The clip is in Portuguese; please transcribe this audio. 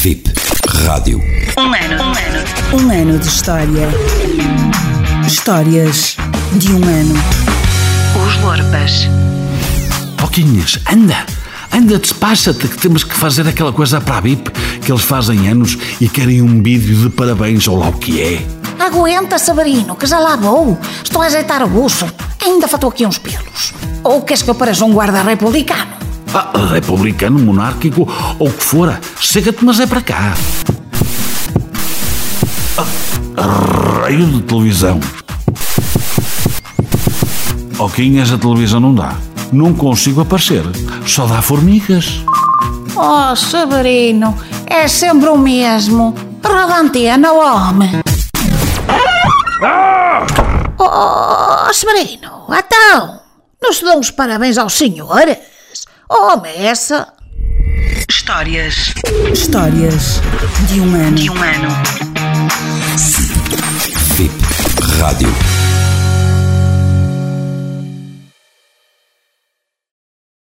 VIP Rádio. Um ano, um ano. Um ano de história. Histórias de um ano. Os Lorpas. Poquinhas, anda! Anda, despacha-te que temos que fazer aquela coisa para a BIP que eles fazem anos e querem um vídeo de parabéns ou lá o que é. Aguenta, Sabarino, que já lá vou. Estou a ajeitar o buço. Ainda faltou aqui uns pelos. Ou queres que eu pareça um guarda republicano? Ah, republicano, monárquico ou o que fora, chega-te, mas é para cá. Ah, raio de televisão. Oquinhas, a televisão não dá. Não consigo aparecer. Só dá formigas. Oh, Sabarino, é sempre o mesmo. Roda antena, homem. Oh, Sabarino, então, não se dão os parabéns aos senhores? Oh, essa. Histórias Histórias de um ano. de um ano. VIP Rádio.